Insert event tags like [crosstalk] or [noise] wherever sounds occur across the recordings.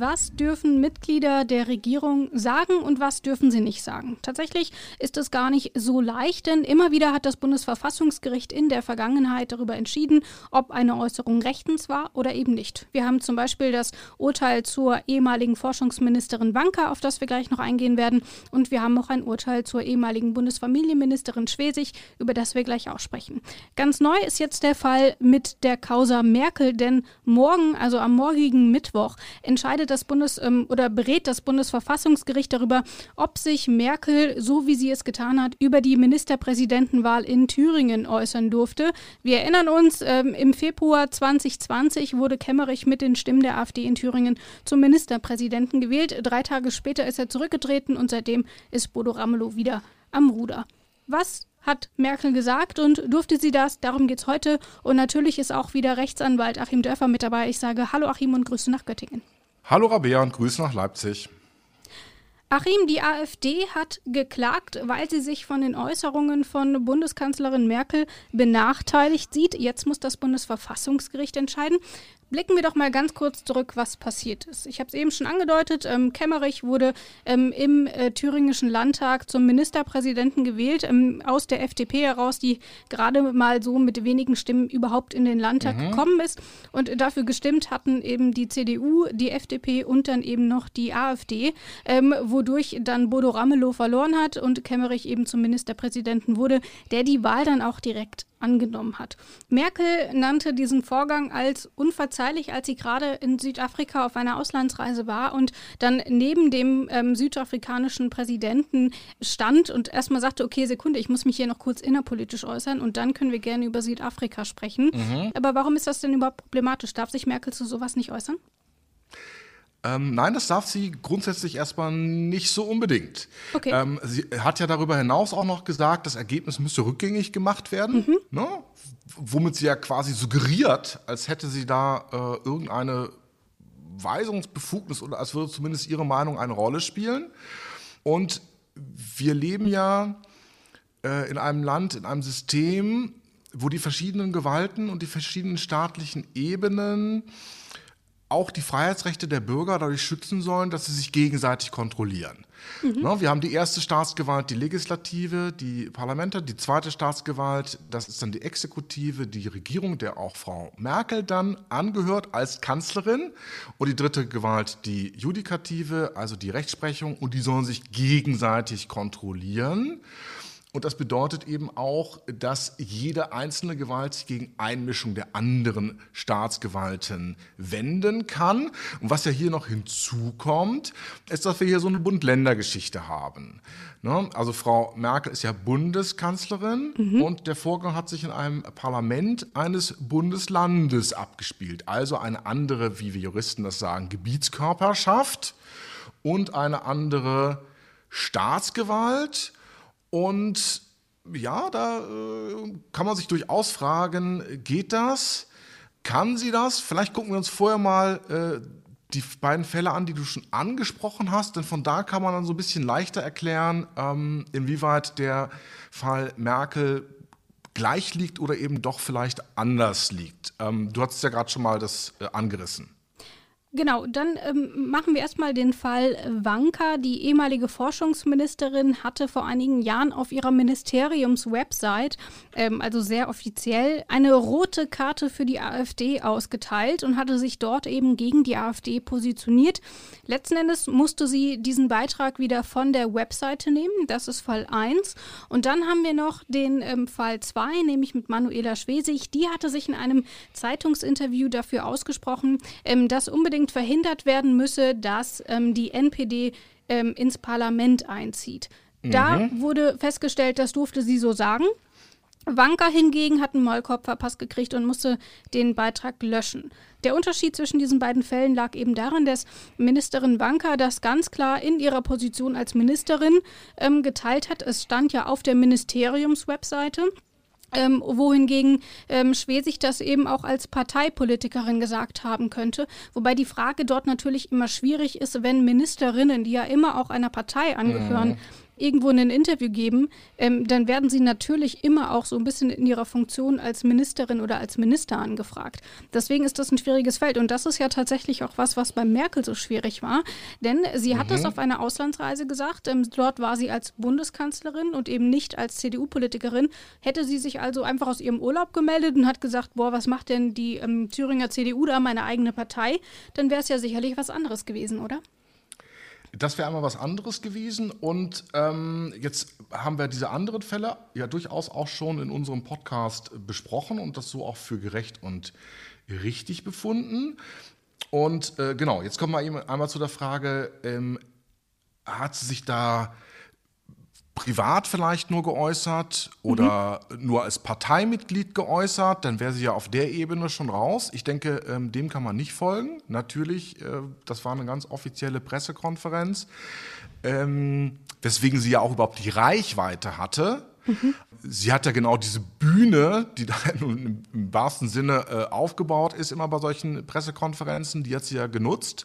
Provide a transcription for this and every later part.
Was dürfen Mitglieder der Regierung sagen und was dürfen sie nicht sagen. Tatsächlich ist es gar nicht so leicht, denn immer wieder hat das Bundesverfassungsgericht in der Vergangenheit darüber entschieden, ob eine Äußerung rechtens war oder eben nicht. Wir haben zum Beispiel das Urteil zur ehemaligen Forschungsministerin Wanka, auf das wir gleich noch eingehen werden, und wir haben auch ein Urteil zur ehemaligen Bundesfamilienministerin Schwesig, über das wir gleich auch sprechen. Ganz neu ist jetzt der Fall mit der Causa Merkel, denn morgen, also am morgigen Mittwoch, entscheidet das Bundes- ähm, oder berät das Bundesverfassungsgericht darüber, ob sich Merkel, so wie sie es getan hat, über die Ministerpräsidentenwahl in Thüringen äußern durfte. Wir erinnern uns, ähm, im Februar 2020 wurde Kemmerich mit den Stimmen der AfD in Thüringen zum Ministerpräsidenten gewählt. Drei Tage später ist er zurückgetreten und seitdem ist Bodo Ramelow wieder am Ruder. Was hat Merkel gesagt und durfte sie das? Darum geht es heute. Und natürlich ist auch wieder Rechtsanwalt Achim Dörfer mit dabei. Ich sage Hallo Achim und Grüße nach Göttingen. Hallo Rabea und Grüße nach Leipzig. Achim, die AfD hat geklagt, weil sie sich von den Äußerungen von Bundeskanzlerin Merkel benachteiligt sieht. Jetzt muss das Bundesverfassungsgericht entscheiden. Blicken wir doch mal ganz kurz zurück, was passiert ist. Ich habe es eben schon angedeutet, ähm, Kemmerich wurde ähm, im äh, thüringischen Landtag zum Ministerpräsidenten gewählt, ähm, aus der FDP heraus, die gerade mal so mit wenigen Stimmen überhaupt in den Landtag mhm. gekommen ist. Und dafür gestimmt hatten eben die CDU, die FDP und dann eben noch die AfD, ähm, wodurch dann Bodo Ramelow verloren hat und Kemmerich eben zum Ministerpräsidenten wurde, der die Wahl dann auch direkt angenommen hat. Merkel nannte diesen Vorgang als unverzeihlich, als sie gerade in Südafrika auf einer Auslandsreise war und dann neben dem ähm, südafrikanischen Präsidenten stand und erstmal sagte, okay, Sekunde, ich muss mich hier noch kurz innerpolitisch äußern und dann können wir gerne über Südafrika sprechen. Mhm. Aber warum ist das denn überhaupt problematisch? Darf sich Merkel zu sowas nicht äußern? Ähm, nein, das darf sie grundsätzlich erstmal nicht so unbedingt. Okay. Ähm, sie hat ja darüber hinaus auch noch gesagt, das Ergebnis müsste rückgängig gemacht werden, mhm. ne? womit sie ja quasi suggeriert, als hätte sie da äh, irgendeine Weisungsbefugnis oder als würde zumindest ihre Meinung eine Rolle spielen. Und wir leben ja äh, in einem Land, in einem System, wo die verschiedenen Gewalten und die verschiedenen staatlichen Ebenen auch die Freiheitsrechte der Bürger dadurch schützen sollen, dass sie sich gegenseitig kontrollieren. Mhm. Ne, wir haben die erste Staatsgewalt, die Legislative, die Parlamente, die zweite Staatsgewalt, das ist dann die Exekutive, die Regierung, der auch Frau Merkel dann angehört als Kanzlerin. Und die dritte Gewalt, die Judikative, also die Rechtsprechung, und die sollen sich gegenseitig kontrollieren. Und das bedeutet eben auch, dass jede einzelne Gewalt sich gegen Einmischung der anderen Staatsgewalten wenden kann. Und was ja hier noch hinzukommt, ist, dass wir hier so eine Bund-Länder-Geschichte haben. Ne? Also Frau Merkel ist ja Bundeskanzlerin mhm. und der Vorgang hat sich in einem Parlament eines Bundeslandes abgespielt. Also eine andere, wie wir Juristen das sagen, Gebietskörperschaft und eine andere Staatsgewalt und ja, da äh, kann man sich durchaus fragen, geht das? Kann sie das? Vielleicht gucken wir uns vorher mal äh, die beiden Fälle an, die du schon angesprochen hast, denn von da kann man dann so ein bisschen leichter erklären, ähm, inwieweit der Fall Merkel gleich liegt oder eben doch vielleicht anders liegt. Ähm, du hast ja gerade schon mal das äh, angerissen. Genau, dann ähm, machen wir erstmal den Fall Wanka. Die ehemalige Forschungsministerin hatte vor einigen Jahren auf ihrer Ministeriumswebsite, ähm, also sehr offiziell, eine rote Karte für die AfD ausgeteilt und hatte sich dort eben gegen die AfD positioniert. Letzten Endes musste sie diesen Beitrag wieder von der Webseite nehmen. Das ist Fall 1. Und dann haben wir noch den ähm, Fall 2, nämlich mit Manuela Schwesig. Die hatte sich in einem Zeitungsinterview dafür ausgesprochen, ähm, dass unbedingt unbedingt verhindert werden müsse, dass ähm, die NPD ähm, ins Parlament einzieht. Mhm. Da wurde festgestellt, das durfte sie so sagen. Wanka hingegen hat einen Maulkorb verpasst gekriegt und musste den Beitrag löschen. Der Unterschied zwischen diesen beiden Fällen lag eben darin, dass Ministerin Wanka das ganz klar in ihrer Position als Ministerin ähm, geteilt hat. Es stand ja auf der Ministeriumswebseite. Ähm, wohingegen ähm, Schwesig das eben auch als Parteipolitikerin gesagt haben könnte. Wobei die Frage dort natürlich immer schwierig ist, wenn Ministerinnen, die ja immer auch einer Partei angehören, mhm. Irgendwo ein Interview geben, ähm, dann werden sie natürlich immer auch so ein bisschen in ihrer Funktion als Ministerin oder als Minister angefragt. Deswegen ist das ein schwieriges Feld. Und das ist ja tatsächlich auch was, was bei Merkel so schwierig war. Denn sie mhm. hat das auf einer Auslandsreise gesagt. Ähm, dort war sie als Bundeskanzlerin und eben nicht als CDU-Politikerin. Hätte sie sich also einfach aus ihrem Urlaub gemeldet und hat gesagt, boah, was macht denn die ähm, Thüringer CDU da, meine eigene Partei, dann wäre es ja sicherlich was anderes gewesen, oder? Das wäre einmal was anderes gewesen. Und ähm, jetzt haben wir diese anderen Fälle ja durchaus auch schon in unserem Podcast besprochen und das so auch für gerecht und richtig befunden. Und äh, genau, jetzt kommen wir einmal zu der Frage, ähm, hat sie sich da privat vielleicht nur geäußert oder mhm. nur als Parteimitglied geäußert, dann wäre sie ja auf der Ebene schon raus. Ich denke, ähm, dem kann man nicht folgen. Natürlich, äh, das war eine ganz offizielle Pressekonferenz, ähm, weswegen sie ja auch überhaupt die Reichweite hatte. Mhm. Sie hat ja genau diese Bühne, die [laughs] da im, im wahrsten Sinne äh, aufgebaut ist, immer bei solchen Pressekonferenzen, die hat sie ja genutzt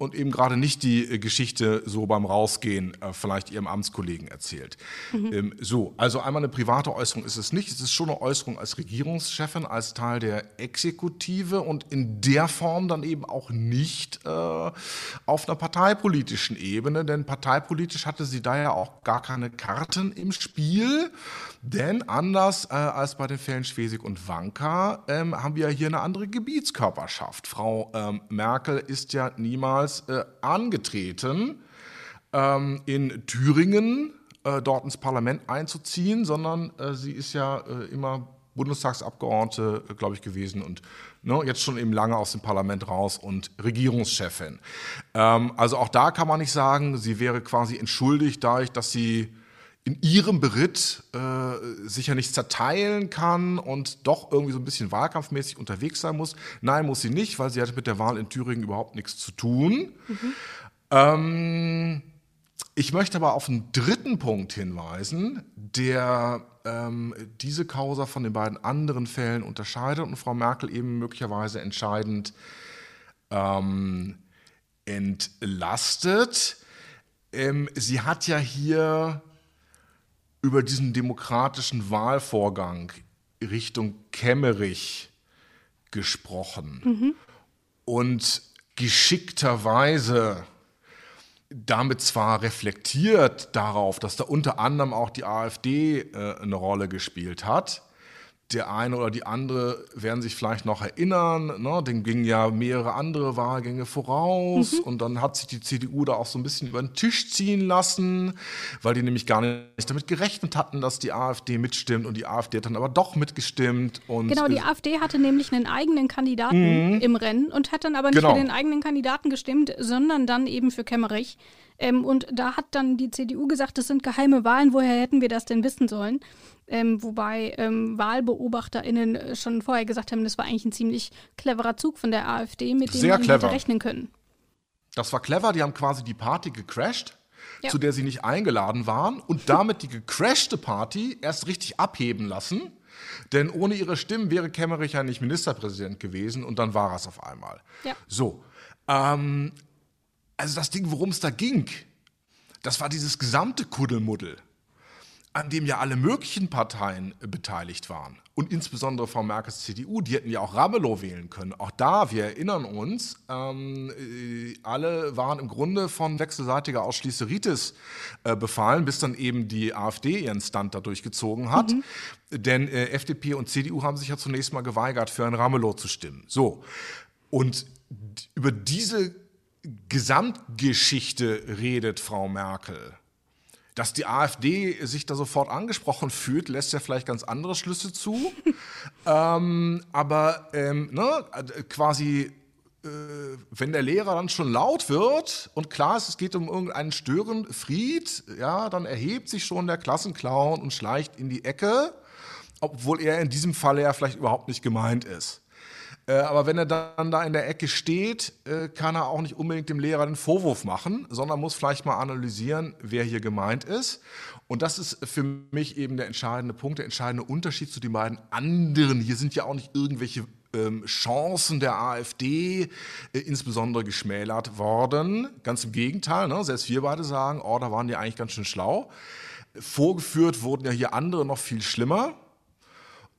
und eben gerade nicht die äh, Geschichte so beim Rausgehen äh, vielleicht ihrem Amtskollegen erzählt. Mhm. Ähm, so, also einmal eine private Äußerung ist es nicht. Es ist schon eine Äußerung als Regierungschefin, als Teil der Exekutive und in der Form dann eben auch nicht äh, auf einer parteipolitischen Ebene, denn parteipolitisch hatte sie da ja auch gar keine Karten im Spiel. Denn anders äh, als bei den Fällen Schwesig und Wanka ähm, haben wir hier eine andere Gebietskörperschaft. Frau ähm, Merkel ist ja niemals äh, angetreten, ähm, in Thüringen äh, dort ins Parlament einzuziehen, sondern äh, sie ist ja äh, immer Bundestagsabgeordnete, äh, glaube ich, gewesen und ne, jetzt schon eben lange aus dem Parlament raus und Regierungschefin. Ähm, also auch da kann man nicht sagen, sie wäre quasi entschuldigt dadurch, dass sie in ihrem Beritt äh, sicher nicht zerteilen kann und doch irgendwie so ein bisschen wahlkampfmäßig unterwegs sein muss. Nein, muss sie nicht, weil sie hatte mit der Wahl in Thüringen überhaupt nichts zu tun. Mhm. Ähm, ich möchte aber auf einen dritten Punkt hinweisen, der ähm, diese Causa von den beiden anderen Fällen unterscheidet und Frau Merkel eben möglicherweise entscheidend ähm, entlastet. Ähm, sie hat ja hier über diesen demokratischen Wahlvorgang Richtung Kemmerich gesprochen mhm. und geschickterweise damit zwar reflektiert darauf, dass da unter anderem auch die AfD äh, eine Rolle gespielt hat, der eine oder die andere werden sich vielleicht noch erinnern, ne? dem gingen ja mehrere andere Wahlgänge voraus mhm. und dann hat sich die CDU da auch so ein bisschen über den Tisch ziehen lassen, weil die nämlich gar nicht damit gerechnet hatten, dass die AfD mitstimmt und die AfD hat dann aber doch mitgestimmt. Und genau, die AfD hatte nämlich einen eigenen Kandidaten mhm. im Rennen und hat dann aber nicht genau. für den eigenen Kandidaten gestimmt, sondern dann eben für Kemmerich. Ähm, und da hat dann die CDU gesagt, das sind geheime Wahlen, woher hätten wir das denn wissen sollen? Ähm, wobei ähm, WahlbeobachterInnen äh, schon vorher gesagt haben, das war eigentlich ein ziemlich cleverer Zug von der AfD, mit dem man hätte rechnen können. Das war clever, die haben quasi die Party gecrashed. Ja. zu der sie nicht eingeladen waren und damit die gecrashte Party erst richtig abheben lassen. Denn ohne ihre Stimmen wäre Kemmerich ja nicht Ministerpräsident gewesen und dann war es auf einmal. Ja. So. Ähm, also das Ding, worum es da ging, das war dieses gesamte Kuddelmuddel an dem ja alle möglichen Parteien äh, beteiligt waren. Und insbesondere Frau Merkels CDU, die hätten ja auch Ramelow wählen können. Auch da, wir erinnern uns, ähm, äh, alle waren im Grunde von wechselseitiger Ausschließeritis äh, befallen, bis dann eben die AfD ihren Stand da durchgezogen hat. Mhm. Denn äh, FDP und CDU haben sich ja zunächst mal geweigert, für ein Ramelow zu stimmen. So. Und über diese Gesamtgeschichte redet Frau Merkel. Dass die AfD sich da sofort angesprochen fühlt, lässt ja vielleicht ganz andere Schlüsse zu. [laughs] ähm, aber ähm, ne, quasi, äh, wenn der Lehrer dann schon laut wird und klar ist, es geht um irgendeinen Störenfried, ja, dann erhebt sich schon der Klassenclown und schleicht in die Ecke, obwohl er in diesem Falle ja vielleicht überhaupt nicht gemeint ist. Äh, aber wenn er dann da in der Ecke steht, äh, kann er auch nicht unbedingt dem Lehrer den Vorwurf machen, sondern muss vielleicht mal analysieren, wer hier gemeint ist. Und das ist für mich eben der entscheidende Punkt, der entscheidende Unterschied zu den beiden anderen. Hier sind ja auch nicht irgendwelche ähm, Chancen der AfD äh, insbesondere geschmälert worden. Ganz im Gegenteil, ne? selbst wir beide sagen, oh, da waren die eigentlich ganz schön schlau. Vorgeführt wurden ja hier andere noch viel schlimmer.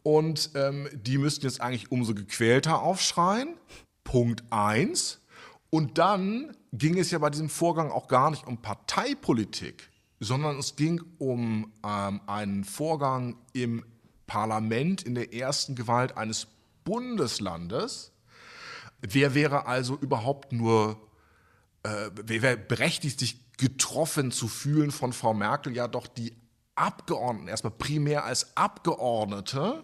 Und ähm, die müssten jetzt eigentlich umso gequälter aufschreien. Punkt eins. Und dann ging es ja bei diesem Vorgang auch gar nicht um Parteipolitik, sondern es ging um ähm, einen Vorgang im Parlament in der ersten Gewalt eines Bundeslandes. Wer wäre also überhaupt nur, äh, wer wäre berechtigt, sich getroffen zu fühlen von Frau Merkel? Ja, doch die Abgeordneten, erstmal primär als Abgeordnete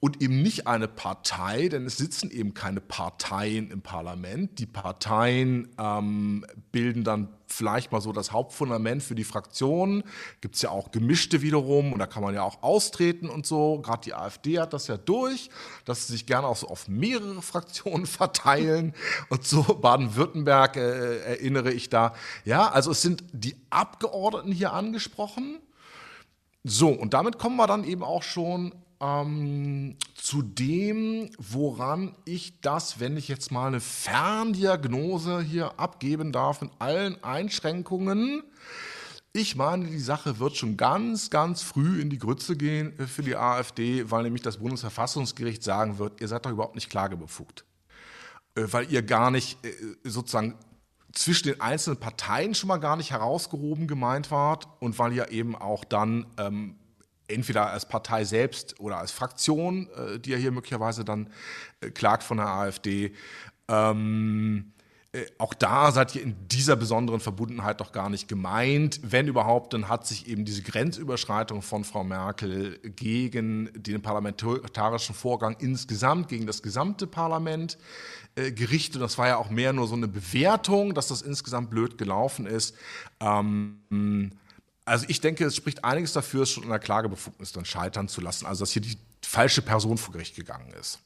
und eben nicht eine Partei, denn es sitzen eben keine Parteien im Parlament. Die Parteien ähm, bilden dann vielleicht mal so das Hauptfundament für die Fraktionen. Gibt es ja auch gemischte wiederum und da kann man ja auch austreten und so. Gerade die AfD hat das ja durch, dass sie sich gerne auch so auf mehrere [laughs] Fraktionen verteilen und so. Baden-Württemberg äh, erinnere ich da. Ja, also es sind die Abgeordneten hier angesprochen. So, und damit kommen wir dann eben auch schon ähm, zu dem, woran ich das, wenn ich jetzt mal eine Ferndiagnose hier abgeben darf, mit allen Einschränkungen, ich meine, die Sache wird schon ganz, ganz früh in die Grütze gehen für die AfD, weil nämlich das Bundesverfassungsgericht sagen wird, ihr seid doch überhaupt nicht klagebefugt. Äh, weil ihr gar nicht äh, sozusagen zwischen den einzelnen Parteien schon mal gar nicht herausgehoben gemeint wart und weil ihr eben auch dann ähm, entweder als Partei selbst oder als Fraktion, äh, die ja hier möglicherweise dann äh, klagt von der AfD. Ähm, äh, auch da seid ihr in dieser besonderen Verbundenheit doch gar nicht gemeint. Wenn überhaupt, dann hat sich eben diese Grenzüberschreitung von Frau Merkel gegen den parlamentarischen Vorgang insgesamt, gegen das gesamte Parlament äh, gerichtet. Das war ja auch mehr nur so eine Bewertung, dass das insgesamt blöd gelaufen ist. Ähm, also ich denke, es spricht einiges dafür, es schon in der Klagebefugnis dann scheitern zu lassen. Also dass hier die falsche Person vor Gericht gegangen ist.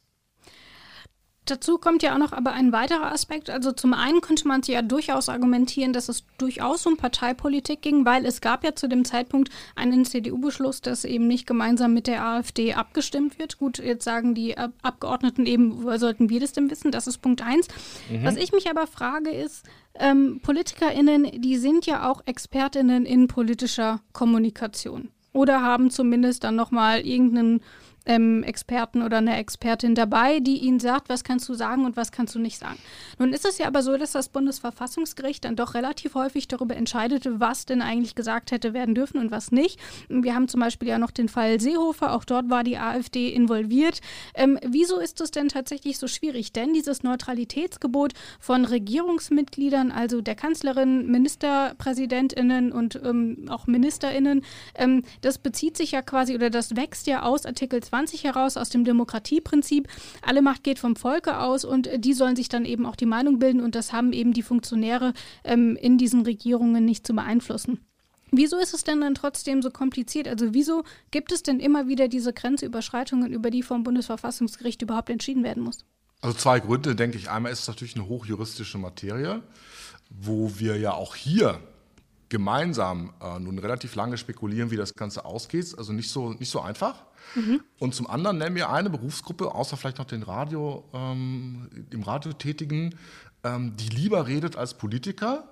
Dazu kommt ja auch noch aber ein weiterer Aspekt. Also zum einen könnte man ja durchaus argumentieren, dass es durchaus um Parteipolitik ging, weil es gab ja zu dem Zeitpunkt einen CDU-Beschluss, dass eben nicht gemeinsam mit der AfD abgestimmt wird. Gut, jetzt sagen die Abgeordneten eben, sollten wir das denn wissen? Das ist Punkt eins. Mhm. Was ich mich aber frage ist, ähm, PolitikerInnen, die sind ja auch ExpertInnen in politischer Kommunikation. Oder haben zumindest dann nochmal irgendeinen ähm, Experten oder eine Expertin dabei, die ihnen sagt, was kannst du sagen und was kannst du nicht sagen. Nun ist es ja aber so, dass das Bundesverfassungsgericht dann doch relativ häufig darüber entscheidete, was denn eigentlich gesagt hätte werden dürfen und was nicht. Wir haben zum Beispiel ja noch den Fall Seehofer, auch dort war die AfD involviert. Ähm, wieso ist es denn tatsächlich so schwierig? Denn dieses Neutralitätsgebot von Regierungsmitgliedern, also der Kanzlerin, Ministerpräsidentinnen und ähm, auch Ministerinnen, ähm, das bezieht sich ja quasi oder das wächst ja aus Artikel 2 20 heraus aus dem Demokratieprinzip. Alle Macht geht vom Volke aus und die sollen sich dann eben auch die Meinung bilden und das haben eben die Funktionäre ähm, in diesen Regierungen nicht zu beeinflussen. Wieso ist es denn dann trotzdem so kompliziert? Also wieso gibt es denn immer wieder diese Grenzüberschreitungen, über die vom Bundesverfassungsgericht überhaupt entschieden werden muss? Also zwei Gründe, denke ich. Einmal ist es natürlich eine hochjuristische Materie, wo wir ja auch hier gemeinsam äh, nun relativ lange spekulieren, wie das Ganze ausgeht. Also nicht so, nicht so einfach. Mhm. Und zum anderen nennen wir eine Berufsgruppe, außer vielleicht noch den Radio, ähm, im Radio tätigen, ähm, die lieber redet als Politiker.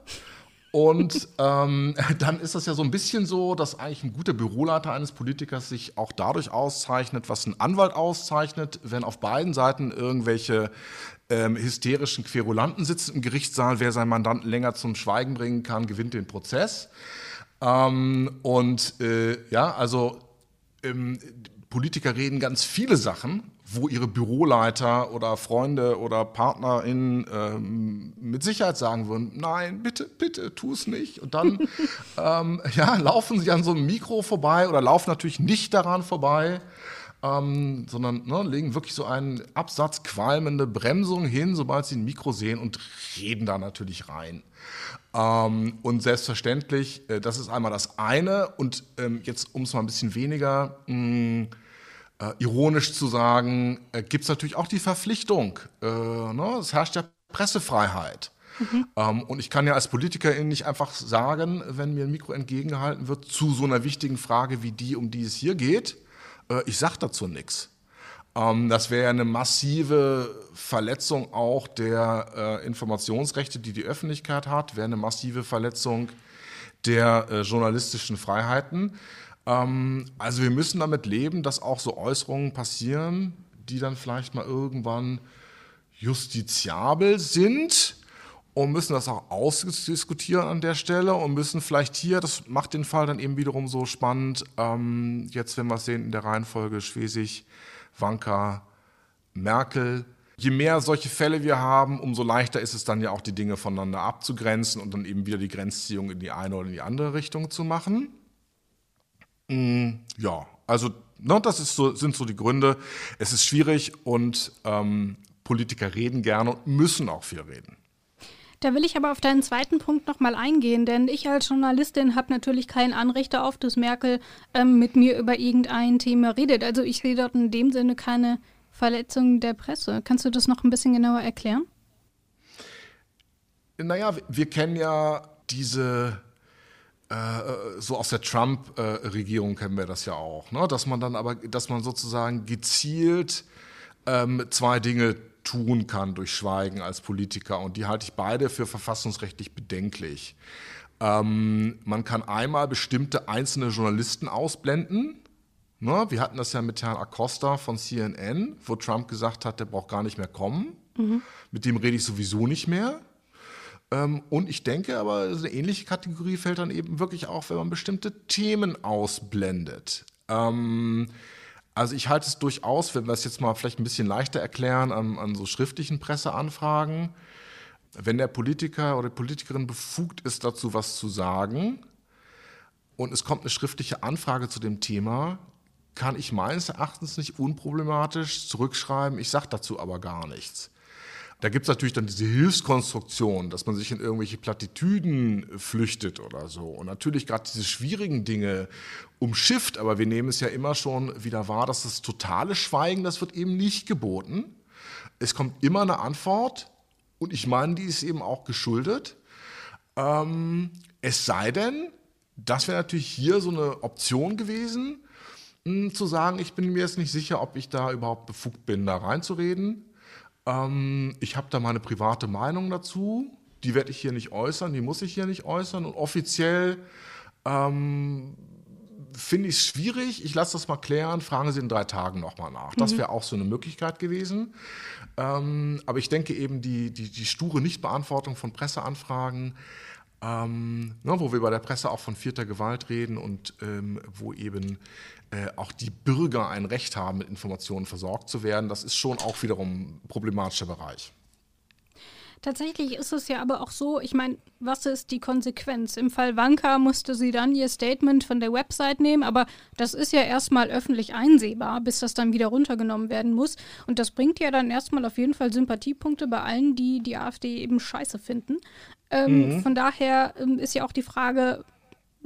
Und [laughs] ähm, dann ist das ja so ein bisschen so, dass eigentlich ein guter Büroleiter eines Politikers sich auch dadurch auszeichnet, was ein Anwalt auszeichnet, wenn auf beiden Seiten irgendwelche ähm, hysterischen Querulanten sitzen im Gerichtssaal. Wer seinen Mandanten länger zum Schweigen bringen kann, gewinnt den Prozess. Ähm, und äh, ja, also ähm, Politiker reden ganz viele Sachen, wo ihre Büroleiter oder Freunde oder PartnerInnen ähm, mit Sicherheit sagen würden, nein, bitte, bitte, tu es nicht. Und dann [laughs] ähm, ja, laufen sie an so einem Mikro vorbei oder laufen natürlich nicht daran vorbei, ähm, sondern ne, legen wirklich so einen Absatz qualmende Bremsung hin, sobald sie ein Mikro sehen und reden da natürlich rein. Ähm, und selbstverständlich, äh, das ist einmal das eine. Und ähm, jetzt, um es mal ein bisschen weniger mh, mm, äh, ironisch zu sagen, äh, gibt es natürlich auch die Verpflichtung. Äh, ne? Es herrscht ja Pressefreiheit. Mhm. Ähm, und ich kann ja als Politikerin nicht einfach sagen, wenn mir ein Mikro entgegengehalten wird, zu so einer wichtigen Frage wie die, um die es hier geht, äh, ich sage dazu nichts. Ähm, das wäre eine massive Verletzung auch der äh, Informationsrechte, die die Öffentlichkeit hat, wäre eine massive Verletzung der äh, journalistischen Freiheiten. Ähm, also wir müssen damit leben, dass auch so Äußerungen passieren, die dann vielleicht mal irgendwann justiziabel sind und müssen das auch ausdiskutieren an der Stelle und müssen vielleicht hier, das macht den Fall dann eben wiederum so spannend, ähm, jetzt wenn wir es sehen in der Reihenfolge Schwesig, Wanka, Merkel. Je mehr solche Fälle wir haben, umso leichter ist es dann ja auch, die Dinge voneinander abzugrenzen und dann eben wieder die Grenzziehung in die eine oder in die andere Richtung zu machen. Mm, ja, also ne, das so, sind so die Gründe. Es ist schwierig und ähm, Politiker reden gerne und müssen auch viel reden. Da will ich aber auf deinen zweiten Punkt nochmal eingehen, denn ich als Journalistin habe natürlich kein Anrecht darauf, dass Merkel ähm, mit mir über irgendein Thema redet. Also ich sehe dort in dem Sinne keine Verletzung der Presse. Kannst du das noch ein bisschen genauer erklären? Naja, wir kennen ja diese so aus der Trump-Regierung kennen wir das ja auch, ne? dass man dann aber, dass man sozusagen gezielt ähm, zwei Dinge tun kann durch Schweigen als Politiker. Und die halte ich beide für verfassungsrechtlich bedenklich. Ähm, man kann einmal bestimmte einzelne Journalisten ausblenden. Ne? Wir hatten das ja mit Herrn Acosta von CNN, wo Trump gesagt hat, der braucht gar nicht mehr kommen. Mhm. Mit dem rede ich sowieso nicht mehr. Ähm, und ich denke aber, eine ähnliche Kategorie fällt dann eben wirklich auch, wenn man bestimmte Themen ausblendet. Ähm, also ich halte es durchaus, wenn wir es jetzt mal vielleicht ein bisschen leichter erklären, an, an so schriftlichen Presseanfragen, wenn der Politiker oder die Politikerin befugt ist, dazu was zu sagen und es kommt eine schriftliche Anfrage zu dem Thema, kann ich meines Erachtens nicht unproblematisch zurückschreiben, ich sage dazu aber gar nichts. Da gibt es natürlich dann diese Hilfskonstruktion, dass man sich in irgendwelche Plattitüden flüchtet oder so. Und natürlich gerade diese schwierigen Dinge umschifft, aber wir nehmen es ja immer schon wieder wahr, dass das totale Schweigen, das wird eben nicht geboten. Es kommt immer eine Antwort und ich meine, die ist eben auch geschuldet. Ähm, es sei denn, das wäre natürlich hier so eine Option gewesen, mh, hm, zu sagen, ich bin mir jetzt nicht sicher, ob ich da überhaupt befugt bin, da reinzureden. Ähm, ich habe da meine private Meinung dazu. Die werde ich hier nicht äußern, die muss ich hier nicht äußern. Und offiziell ähm, finde ich es schwierig. Ich lasse das mal klären. Fragen Sie in drei Tagen nochmal nach. Das mhm. wäre auch so eine Möglichkeit gewesen. Ähm, aber ich denke eben, die, die, die sture Nichtbeantwortung von Presseanfragen, ähm, ne, wo wir bei der Presse auch von vierter Gewalt reden und ähm, wo eben äh, auch die Bürger ein Recht haben, mit Informationen versorgt zu werden. Das ist schon auch wiederum ein problematischer Bereich. Tatsächlich ist es ja aber auch so, ich meine, was ist die Konsequenz? Im Fall Wanka musste sie dann ihr Statement von der Website nehmen, aber das ist ja erstmal öffentlich einsehbar, bis das dann wieder runtergenommen werden muss. Und das bringt ja dann erstmal auf jeden Fall Sympathiepunkte bei allen, die die AfD eben scheiße finden. Ähm, mhm. Von daher ähm, ist ja auch die Frage,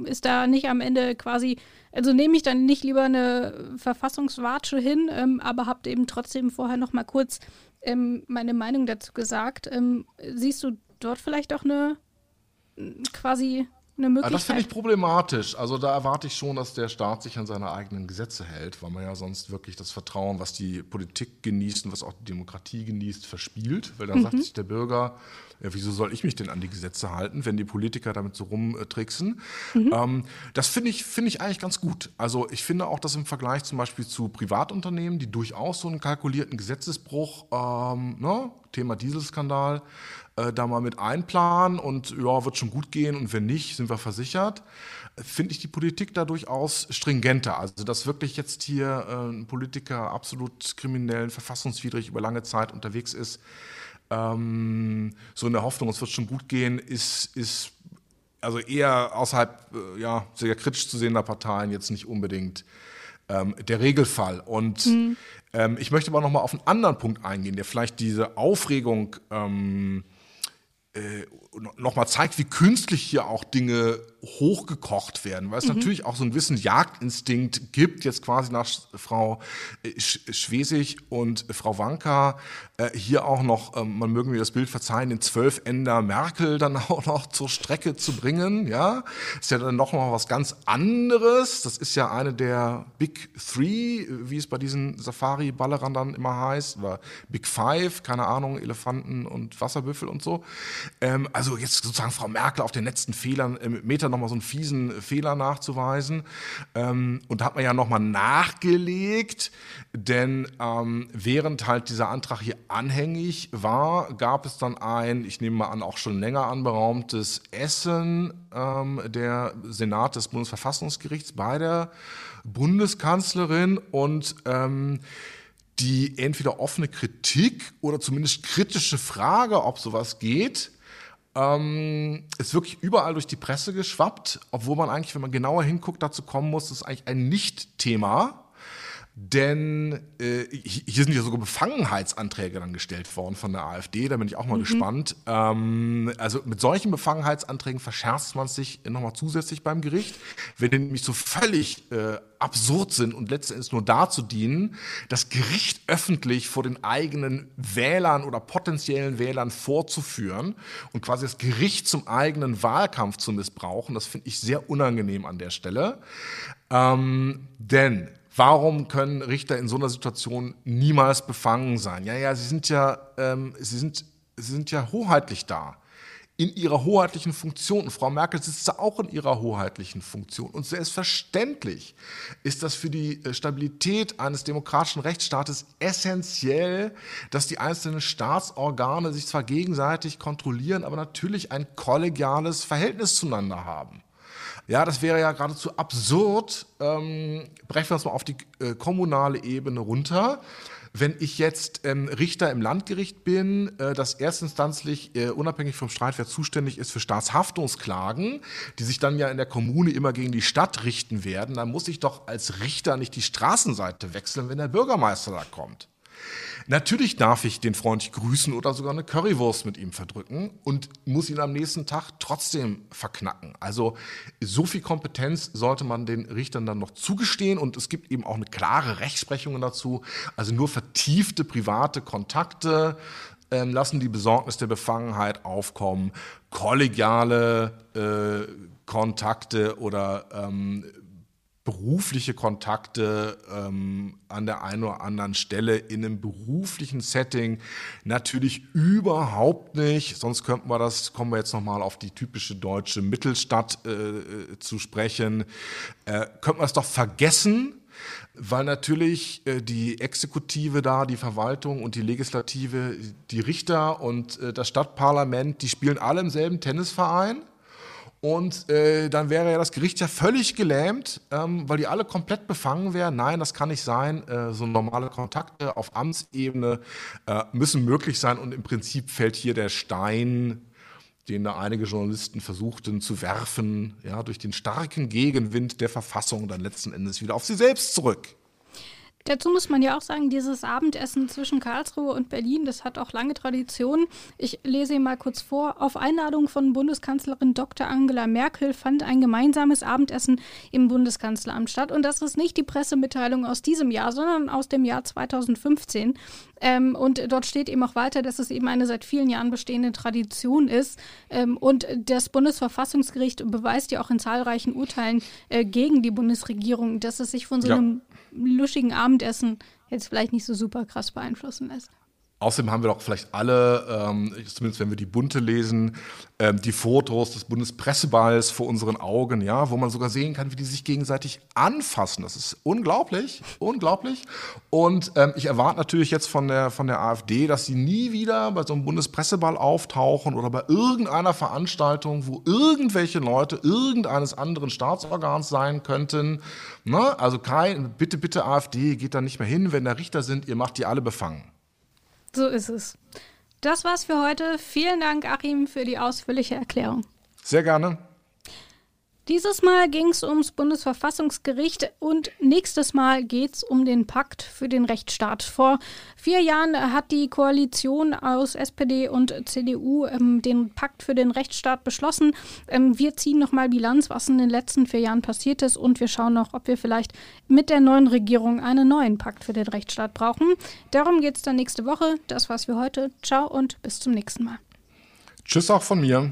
ist da nicht am Ende quasi, also nehme ich dann nicht lieber eine Verfassungswatsche hin, ähm, aber habt eben trotzdem vorher noch mal kurz ähm, meine Meinung dazu gesagt. Ähm, siehst du dort vielleicht auch eine quasi eine Möglichkeit? das finde ich problematisch. Also da erwarte ich schon, dass der Staat sich an seine eigenen Gesetze hält, weil man ja sonst wirklich das Vertrauen, was die Politik genießt und was auch die Demokratie genießt, verspielt. Weil dann mhm. sagt sich der Bürger, ja, wieso soll ich mich denn an die Gesetze halten, wenn die Politiker damit so rumtricksen? Mhm. Ähm, das finde ich, finde ich eigentlich ganz gut. Also ich finde auch, dass im Vergleich zum Beispiel zu Privatunternehmen, die durchaus so einen kalkulierten Gesetzesbruch, ähm, ne, Thema Dieselskandal, äh, da mal mit einplanen und ja, wird schon gut gehen und wenn nicht, sind wir versichert finde ich die Politik da durchaus stringenter. Also, dass wirklich jetzt hier äh, ein Politiker absolut kriminell, verfassungswidrig über lange Zeit unterwegs ist, ähm, so in der Hoffnung, es wird schon gut gehen, ist, ist also eher außerhalb äh, ja, sehr kritisch zu sehender Parteien jetzt nicht unbedingt ähm, der Regelfall. Und mhm. ähm, ich möchte aber noch mal auf einen anderen Punkt eingehen, der vielleicht diese Aufregung ähm, äh, nochmal zeigt, wie künstlich hier auch Dinge hochgekocht werden, weil es mhm. natürlich auch so einen gewissen Jagdinstinkt gibt, jetzt quasi nach Frau äh, Schwesig und Frau Wanka äh, hier auch noch, ähm, man möge mir das Bild verzeihen, den Zwölfender Merkel dann [laughs] auch noch zur Strecke zu bringen, ja, ist ja dann noch mal was ganz anderes. Das ist ja eine der Big Three, wie es bei diesen Safari-Ballerern dann immer heißt, oder Big Five, keine Ahnung, Elefanten und Wasserbüffel und so. Ähm, also jetzt sozusagen Frau Merkel auf den letzten Fehlern, äh, Meter nochmal so einen fiesen Fehler nachzuweisen. Ähm, und da hat man ja nochmal nachgelegt, denn ähm, während halt dieser Antrag hier anhängig war, gab es dann ein, ich nehme mal an, auch schon länger anberaumtes Essen ähm, der Senat des Bundesverfassungsgerichts bei der Bundeskanzlerin und ähm, die entweder offene Kritik oder zumindest kritische Frage, ob sowas geht, ähm, ist wirklich überall durch die Presse geschwappt, obwohl man eigentlich, wenn man genauer hinguckt, dazu kommen muss, das ist eigentlich ein Nicht-Thema. Denn äh, hier sind ja sogar Befangenheitsanträge dann gestellt worden von der AfD, da bin ich auch mal mhm. gespannt. Ähm, also mit solchen Befangenheitsanträgen verscherzt man sich nochmal zusätzlich beim Gericht, wenn die nämlich so völlig äh, absurd sind und letztendlich nur dazu dienen, das Gericht öffentlich vor den eigenen Wählern oder potenziellen Wählern vorzuführen und quasi das Gericht zum eigenen Wahlkampf zu missbrauchen. Das finde ich sehr unangenehm an der Stelle. Ähm, denn Warum können Richter in so einer Situation niemals befangen sein? Ja, ja, sie sind ja, ähm, sie sind, sie sind ja hoheitlich da. In ihrer hoheitlichen Funktion. Und Frau Merkel sitzt da auch in ihrer hoheitlichen Funktion. Und selbstverständlich ist das für die äh, Stabilität eines demokratischen Rechtsstaates essentiell, dass die einzelnen Staatsorgane sich zwar gegenseitig kontrollieren, aber natürlich ein kollegiales Verhältnis zueinander haben. Ja, das wäre ja geradezu absurd. Ähm, brechen wir uns mal auf die äh, kommunale Ebene runter. Wenn ich jetzt ähm, Richter im Landgericht bin, äh, das erstinstanzlich äh, unabhängig vom Streitwert zuständig ist für Staatshaftungsklagen, die sich dann ja in der Kommune immer gegen die Stadt richten werden, dann muss ich doch als Richter nicht die Straßenseite wechseln, wenn der Bürgermeister da kommt. Natürlich darf ich den Freund grüßen oder sogar eine Currywurst mit ihm verdrücken und muss ihn am nächsten Tag trotzdem verknacken. Also so viel Kompetenz sollte man den Richtern dann noch zugestehen und es gibt eben auch eine klare Rechtsprechung dazu. Also nur vertiefte private Kontakte ähm, lassen die Besorgnis der Befangenheit aufkommen, kollegiale äh, Kontakte oder ähm, berufliche Kontakte ähm, an der einen oder anderen Stelle in einem beruflichen Setting natürlich überhaupt nicht. Sonst könnten wir das, kommen wir jetzt nochmal auf die typische deutsche Mittelstadt äh, äh, zu sprechen, äh, könnten wir es doch vergessen, weil natürlich äh, die Exekutive da, die Verwaltung und die Legislative, die Richter und äh, das Stadtparlament, die spielen alle im selben Tennisverein. Und äh, dann wäre ja das Gericht ja völlig gelähmt, ähm, weil die alle komplett befangen wären. Nein, das kann nicht sein. Äh, so normale Kontakte auf Amtsebene äh, müssen möglich sein. Und im Prinzip fällt hier der Stein, den da einige Journalisten versuchten zu werfen, ja, durch den starken Gegenwind der Verfassung dann letzten Endes wieder auf sie selbst zurück. Dazu muss man ja auch sagen, dieses Abendessen zwischen Karlsruhe und Berlin, das hat auch lange Tradition. Ich lese ihn mal kurz vor. Auf Einladung von Bundeskanzlerin Dr. Angela Merkel fand ein gemeinsames Abendessen im Bundeskanzleramt statt. Und das ist nicht die Pressemitteilung aus diesem Jahr, sondern aus dem Jahr 2015. Ähm, und dort steht eben auch weiter, dass es eben eine seit vielen Jahren bestehende Tradition ist. Ähm, und das Bundesverfassungsgericht beweist ja auch in zahlreichen Urteilen äh, gegen die Bundesregierung, dass es sich von so einem luschigen Abendessen jetzt vielleicht nicht so super krass beeinflussen lässt. Außerdem haben wir doch vielleicht alle, ähm, zumindest wenn wir die Bunte lesen, ähm, die Fotos des Bundespresseballs vor unseren Augen, ja, wo man sogar sehen kann, wie die sich gegenseitig anfassen. Das ist unglaublich, unglaublich. Und ähm, ich erwarte natürlich jetzt von der, von der AfD, dass sie nie wieder bei so einem Bundespresseball auftauchen oder bei irgendeiner Veranstaltung, wo irgendwelche Leute irgendeines anderen Staatsorgans sein könnten. Ne? Also kein, bitte, bitte AfD, geht da nicht mehr hin, wenn da Richter sind, ihr macht die alle befangen. So ist es. Das war's für heute. Vielen Dank, Achim, für die ausführliche Erklärung. Sehr gerne. Dieses Mal ging es ums Bundesverfassungsgericht und nächstes Mal geht es um den Pakt für den Rechtsstaat. Vor vier Jahren hat die Koalition aus SPD und CDU ähm, den Pakt für den Rechtsstaat beschlossen. Ähm, wir ziehen nochmal Bilanz, was in den letzten vier Jahren passiert ist und wir schauen noch, ob wir vielleicht mit der neuen Regierung einen neuen Pakt für den Rechtsstaat brauchen. Darum geht es dann nächste Woche. Das war's für heute. Ciao und bis zum nächsten Mal. Tschüss auch von mir.